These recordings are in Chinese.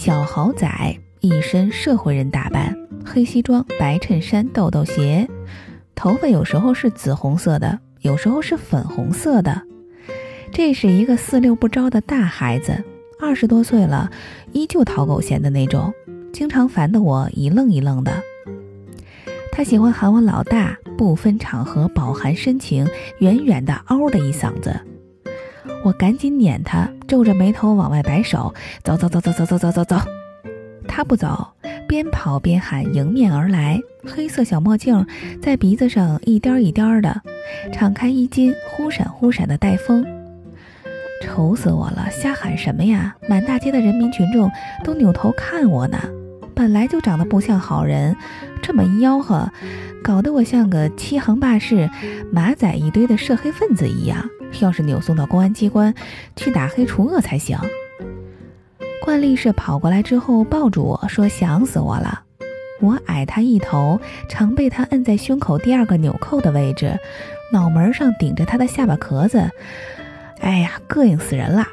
小豪仔，一身社会人打扮，黑西装、白衬衫、豆豆鞋，头发有时候是紫红色的，有时候是粉红色的。这是一个四六不着的大孩子，二十多岁了，依旧讨狗嫌的那种，经常烦得我一愣一愣的。他喜欢喊我老大，不分场合，饱含深情，远远的嗷的一嗓子。我赶紧撵他，皱着眉头往外摆手，走走走走走走走走走。他不走，边跑边喊，迎面而来，黑色小墨镜在鼻子上一颠一颠的，敞开衣襟，忽闪忽闪的带风。愁死我了！瞎喊什么呀？满大街的人民群众都扭头看我呢。本来就长得不像好人，这么一吆喝，搞得我像个欺行霸市、马仔一堆的涉黑分子一样。要是扭送到公安机关去打黑除恶才行。惯例是跑过来之后抱住我说：“想死我了。”我矮他一头，常被他摁在胸口第二个纽扣的位置，脑门上顶着他的下巴壳子。哎呀，膈应死人了！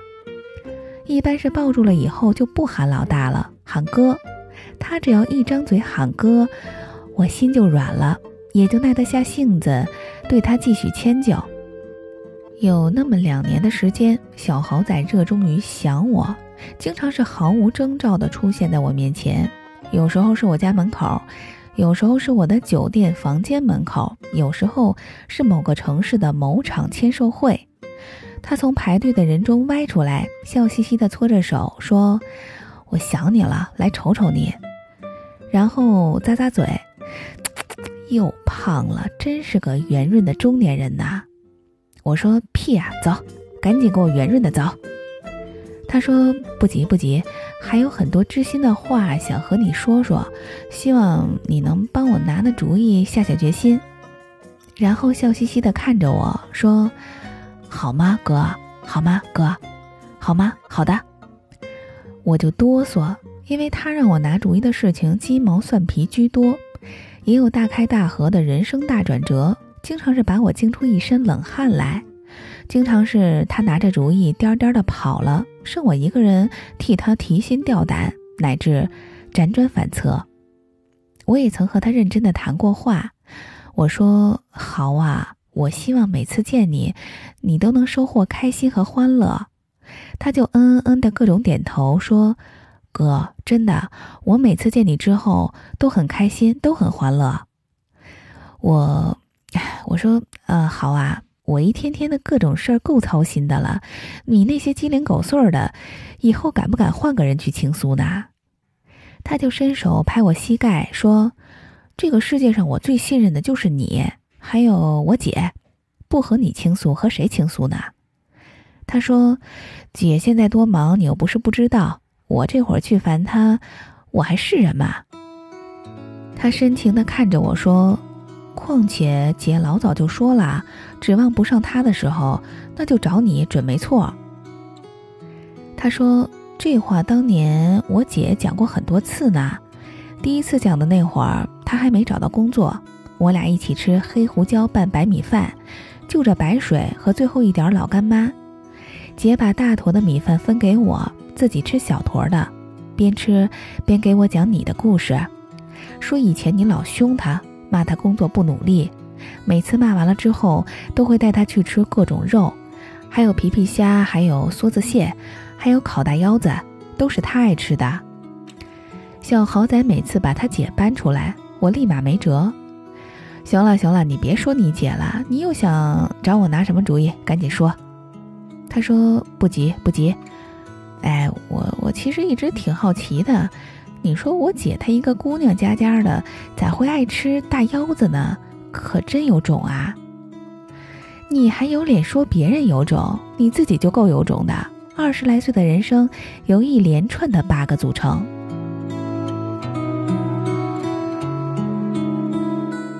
一般是抱住了以后就不喊老大了，喊哥。他只要一张嘴喊哥，我心就软了，也就耐得下性子对他继续迁就。有那么两年的时间，小豪仔热衷于想我，经常是毫无征兆地出现在我面前。有时候是我家门口，有时候是我的酒店房间门口，有时候是某个城市的某场签售会。他从排队的人中歪出来，笑嘻嘻地搓着手说：“我想你了，来瞅瞅你。”然后咂咂嘴，又胖了，真是个圆润的中年人呐。我说：“屁呀，走，赶紧给我圆润的走。”他说：“不急不急，还有很多知心的话想和你说说，希望你能帮我拿拿主意，下下决心。”然后笑嘻嘻地看着我说。好吗，哥？好吗，哥？好吗？好的。我就哆嗦，因为他让我拿主意的事情鸡毛蒜皮居多，也有大开大合的人生大转折，经常是把我惊出一身冷汗来。经常是他拿着主意颠颠的跑了，剩我一个人替他提心吊胆，乃至辗转反侧。我也曾和他认真的谈过话，我说：“好啊。”我希望每次见你，你都能收获开心和欢乐。他就嗯嗯嗯的各种点头，说：“哥，真的，我每次见你之后都很开心，都很欢乐。”我，我说，呃，好啊，我一天天的各种事儿够操心的了，你那些鸡零狗碎的，以后敢不敢换个人去倾诉呢？他就伸手拍我膝盖，说：“这个世界上我最信任的就是你。”还有我姐，不和你倾诉，和谁倾诉呢？他说：“姐现在多忙，你又不是不知道。我这会儿去烦她，我还是人吗？”他深情地看着我说：“况且姐老早就说了，指望不上他的时候，那就找你准没错。”他说：“这话当年我姐讲过很多次呢。第一次讲的那会儿，他还没找到工作。”我俩一起吃黑胡椒拌白米饭，就着白水和最后一点老干妈。姐把大坨的米饭分给我，自己吃小坨的，边吃边给我讲你的故事，说以前你老凶他，骂他工作不努力，每次骂完了之后，都会带他去吃各种肉，还有皮皮虾，还有梭子蟹，还有烤大腰子，都是他爱吃的。小豪仔每次把他姐搬出来，我立马没辙。行了行了，你别说你姐了，你又想找我拿什么主意？赶紧说。他说不急不急。哎，我我其实一直挺好奇的，你说我姐她一个姑娘家家的，咋会爱吃大腰子呢？可真有种啊！你还有脸说别人有种？你自己就够有种的。二十来岁的人生，由一连串的 bug 组成。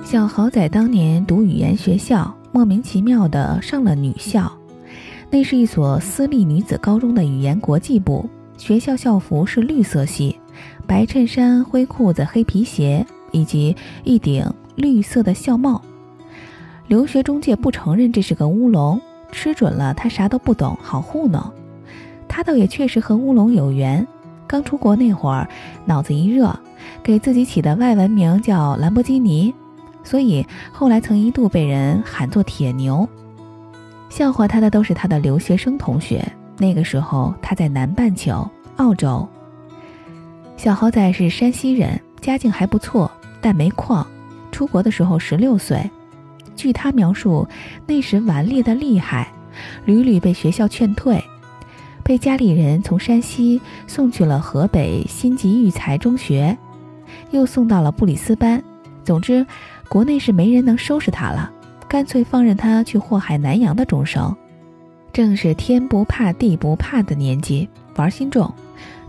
小豪仔当年读语言学校，莫名其妙的上了女校。那是一所私立女子高中的语言国际部。学校校服是绿色系，白衬衫、灰裤子、黑皮鞋，以及一顶绿色的校帽。留学中介不承认这是个乌龙，吃准了他啥都不懂，好糊弄。他倒也确实和乌龙有缘。刚出国那会儿，脑子一热，给自己起的外文名叫兰博基尼，所以后来曾一度被人喊作铁牛。笑话他的都是他的留学生同学。那个时候他在南半球，澳洲。小豪仔是山西人，家境还不错，但没矿。出国的时候十六岁，据他描述，那时顽劣的厉害，屡屡被学校劝退，被家里人从山西送去了河北新集育才中学，又送到了布里斯班。总之，国内是没人能收拾他了。干脆放任他去祸害南洋的众生，正是天不怕地不怕的年纪，玩心重。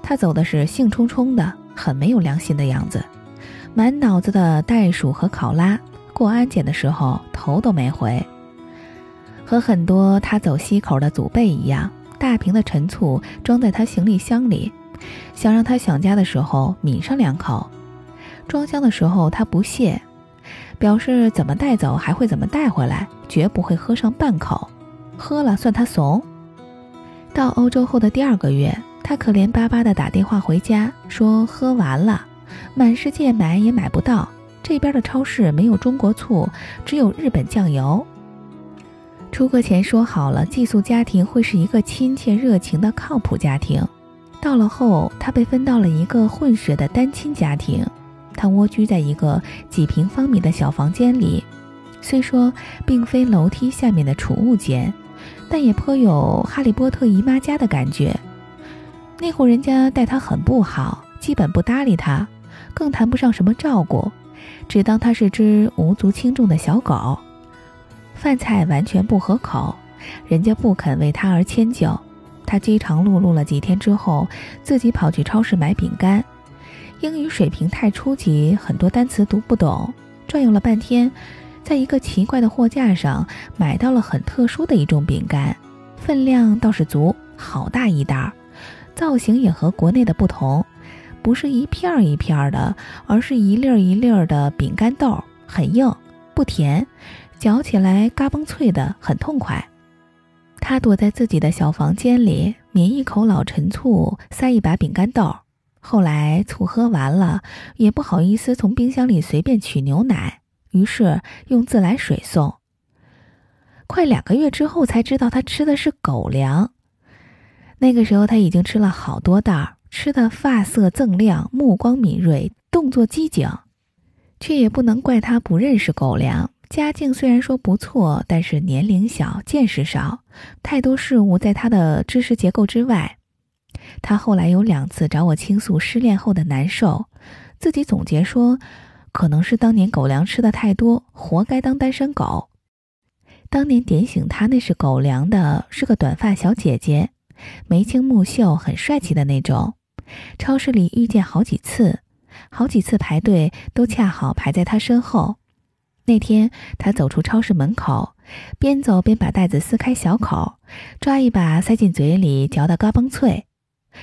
他走的是兴冲冲的，很没有良心的样子，满脑子的袋鼠和考拉。过安检的时候头都没回。和很多他走西口的祖辈一样，大瓶的陈醋装在他行李箱里，想让他想家的时候抿上两口。装箱的时候他不屑。表示怎么带走还会怎么带回来，绝不会喝上半口，喝了算他怂。到欧洲后的第二个月，他可怜巴巴地打电话回家，说喝完了，满世界买也买不到，这边的超市没有中国醋，只有日本酱油。出国前说好了，寄宿家庭会是一个亲切、热情的靠谱家庭，到了后，他被分到了一个混血的单亲家庭。他蜗居在一个几平方米的小房间里，虽说并非楼梯下面的储物间，但也颇有哈利波特姨妈家的感觉。那户人家待他很不好，基本不搭理他，更谈不上什么照顾，只当他是只无足轻重的小狗。饭菜完全不合口，人家不肯为他而迁就。他饥肠辘辘了几天之后，自己跑去超市买饼干。英语水平太初级，很多单词读不懂。转悠了半天，在一个奇怪的货架上买到了很特殊的一种饼干，分量倒是足，好大一袋儿，造型也和国内的不同，不是一片儿一片儿的，而是一粒儿一粒儿的饼干豆，很硬，不甜，嚼起来嘎嘣脆的，很痛快。他躲在自己的小房间里，抿一口老陈醋，塞一把饼干豆。后来醋喝完了，也不好意思从冰箱里随便取牛奶，于是用自来水送。快两个月之后才知道他吃的是狗粮。那个时候他已经吃了好多袋儿，吃的发色锃亮，目光敏锐，动作机警，却也不能怪他不认识狗粮。家境虽然说不错，但是年龄小，见识少，太多事物在他的知识结构之外。他后来有两次找我倾诉失恋后的难受，自己总结说，可能是当年狗粮吃的太多，活该当单身狗。当年点醒他那是狗粮的是个短发小姐姐，眉清目秀，很帅气的那种。超市里遇见好几次，好几次排队都恰好排在他身后。那天他走出超市门口，边走边把袋子撕开小口，抓一把塞进嘴里，嚼得嘎嘣脆。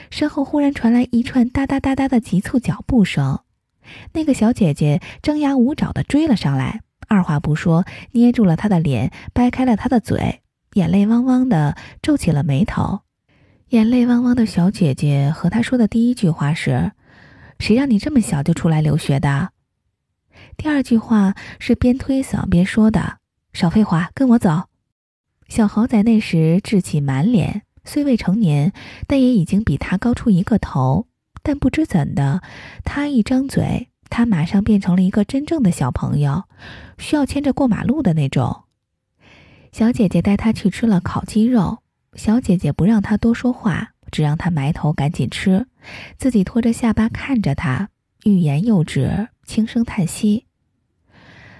身后忽然传来一串哒哒哒哒的急促脚步声，那个小姐姐张牙舞爪地追了上来，二话不说捏住了他的脸，掰开了他的嘴，眼泪汪汪地皱起了眉头。眼泪汪汪的小姐姐和他说的第一句话是：“谁让你这么小就出来留学的？”第二句话是边推搡边说的：“少废话，跟我走。”小豪仔那时稚气满脸。虽未成年，但也已经比他高出一个头。但不知怎的，他一张嘴，他马上变成了一个真正的小朋友，需要牵着过马路的那种。小姐姐带他去吃了烤鸡肉，小姐姐不让他多说话，只让他埋头赶紧吃，自己拖着下巴看着他，欲言又止，轻声叹息。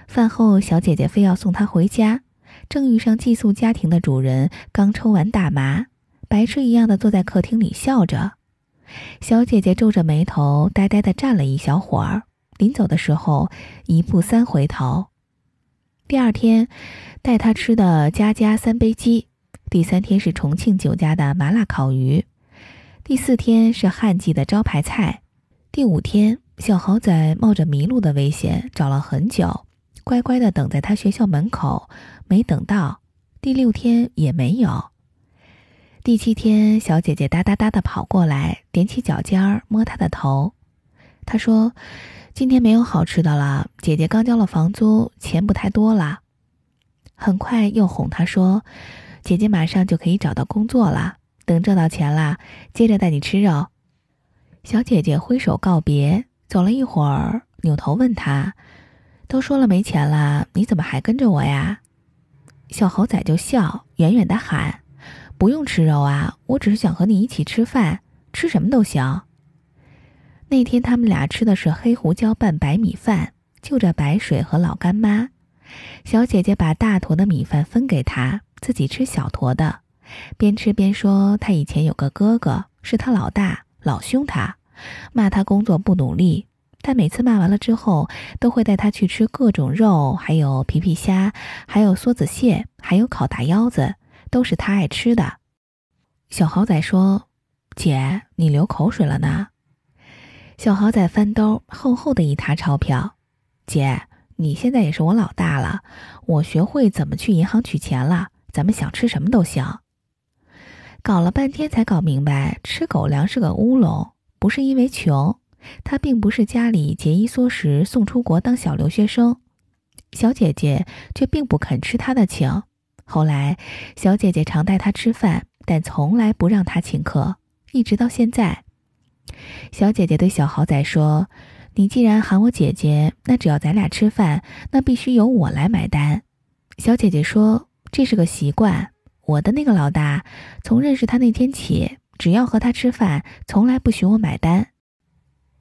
饭后，小姐姐非要送他回家，正遇上寄宿家庭的主人刚抽完大麻。白痴一样的坐在客厅里笑着，小姐姐皱着眉头，呆呆的站了一小会儿。临走的时候，一步三回头。第二天，带他吃的家家三杯鸡；第三天是重庆酒家的麻辣烤鱼；第四天是旱季的招牌菜；第五天，小豪仔冒着迷路的危险找了很久，乖乖的等在他学校门口，没等到；第六天也没有。第七天，小姐姐哒哒哒的跑过来，踮起脚尖儿摸他的头。他说：“今天没有好吃的了，姐姐刚交了房租，钱不太多了。”很快又哄他说：“姐姐马上就可以找到工作了，等挣到钱了，接着带你吃肉。”小姐姐挥手告别，走了一会儿，扭头问他：“都说了没钱了，你怎么还跟着我呀？”小猴仔就笑，远远的喊。不用吃肉啊，我只是想和你一起吃饭，吃什么都行。那天他们俩吃的是黑胡椒拌白米饭，就着白水和老干妈。小姐姐把大坨的米饭分给他，自己吃小坨的，边吃边说：“他以前有个哥哥，是他老大，老凶他，骂他工作不努力。但每次骂完了之后，都会带他去吃各种肉，还有皮皮虾，还有梭子蟹，还有烤大腰子。”都是他爱吃的，小豪仔说：“姐，你流口水了呢。”小豪仔翻兜，厚厚的一沓钞票。姐，你现在也是我老大了，我学会怎么去银行取钱了，咱们想吃什么都行。搞了半天才搞明白，吃狗粮是个乌龙，不是因为穷，他并不是家里节衣缩食送出国当小留学生，小姐姐却并不肯吃他的请。后来，小姐姐常带他吃饭，但从来不让他请客，一直到现在。小姐姐对小豪仔说：“你既然喊我姐姐，那只要咱俩吃饭，那必须由我来买单。”小姐姐说：“这是个习惯，我的那个老大，从认识他那天起，只要和他吃饭，从来不许我买单。”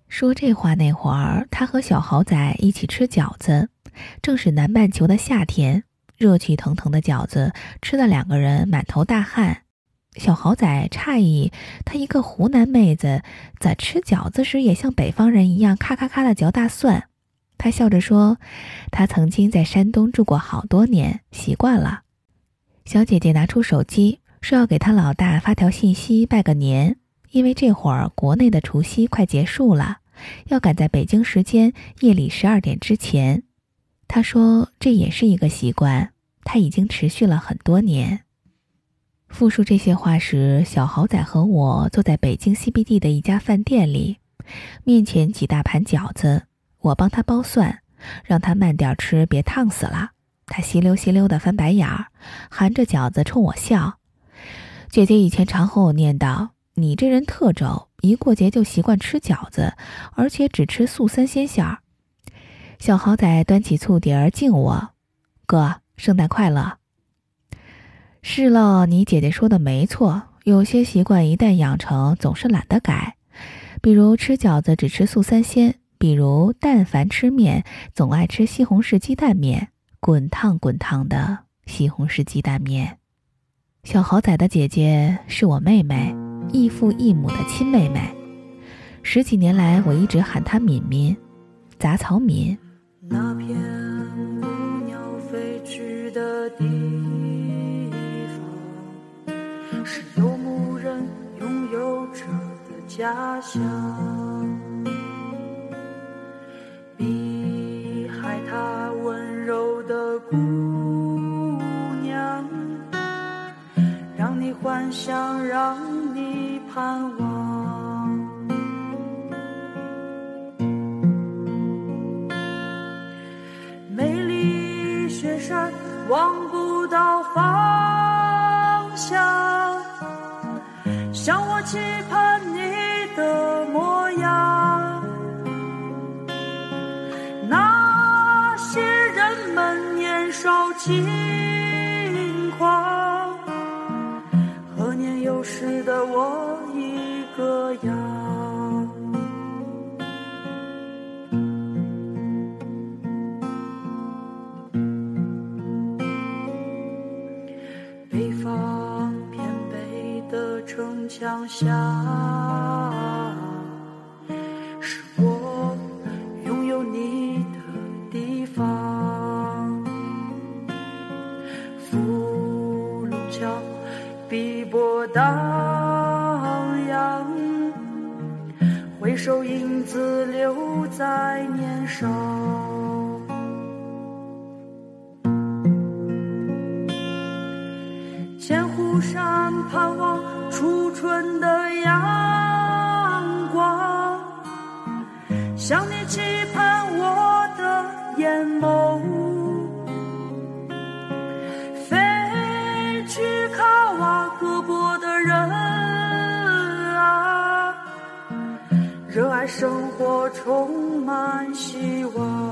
说这话那会儿，他和小豪仔一起吃饺子，正是南半球的夏天。热气腾腾的饺子吃的两个人满头大汗，小豪仔诧异，他一个湖南妹子咋吃饺子时也像北方人一样咔咔咔的嚼大蒜？他笑着说：“他曾经在山东住过好多年，习惯了。”小姐姐拿出手机，说要给他老大发条信息拜个年，因为这会儿国内的除夕快结束了，要赶在北京时间夜里十二点之前。他说：“这也是一个习惯。”他已经持续了很多年。复述这些话时，小豪仔和我坐在北京 CBD 的一家饭店里，面前几大盘饺子，我帮他剥蒜，让他慢点吃，别烫死了。他稀溜稀溜的翻白眼儿，含着饺子冲我笑。姐姐以前常和我念叨：“你这人特轴，一过节就习惯吃饺子，而且只吃素三鲜馅儿。”小豪仔端起醋碟儿敬我，哥。圣诞快乐。是喽，你姐姐说的没错，有些习惯一旦养成，总是懒得改。比如吃饺子只吃素三鲜，比如但凡吃面，总爱吃西红柿鸡蛋面，滚烫滚烫的西红柿鸡蛋面。小豪仔的姐姐是我妹妹，异父异母的亲妹妹。十几年来，我一直喊她敏敏，杂草敏。那片。的地方是游牧人拥有着的家乡，姑娘，让你幻想，让你盼望，美丽雪山。望不到方向，像我期烧尽桥碧波荡漾回首影子留在年少。千湖山盼望初春的阳光向你期盼生活，充满希望。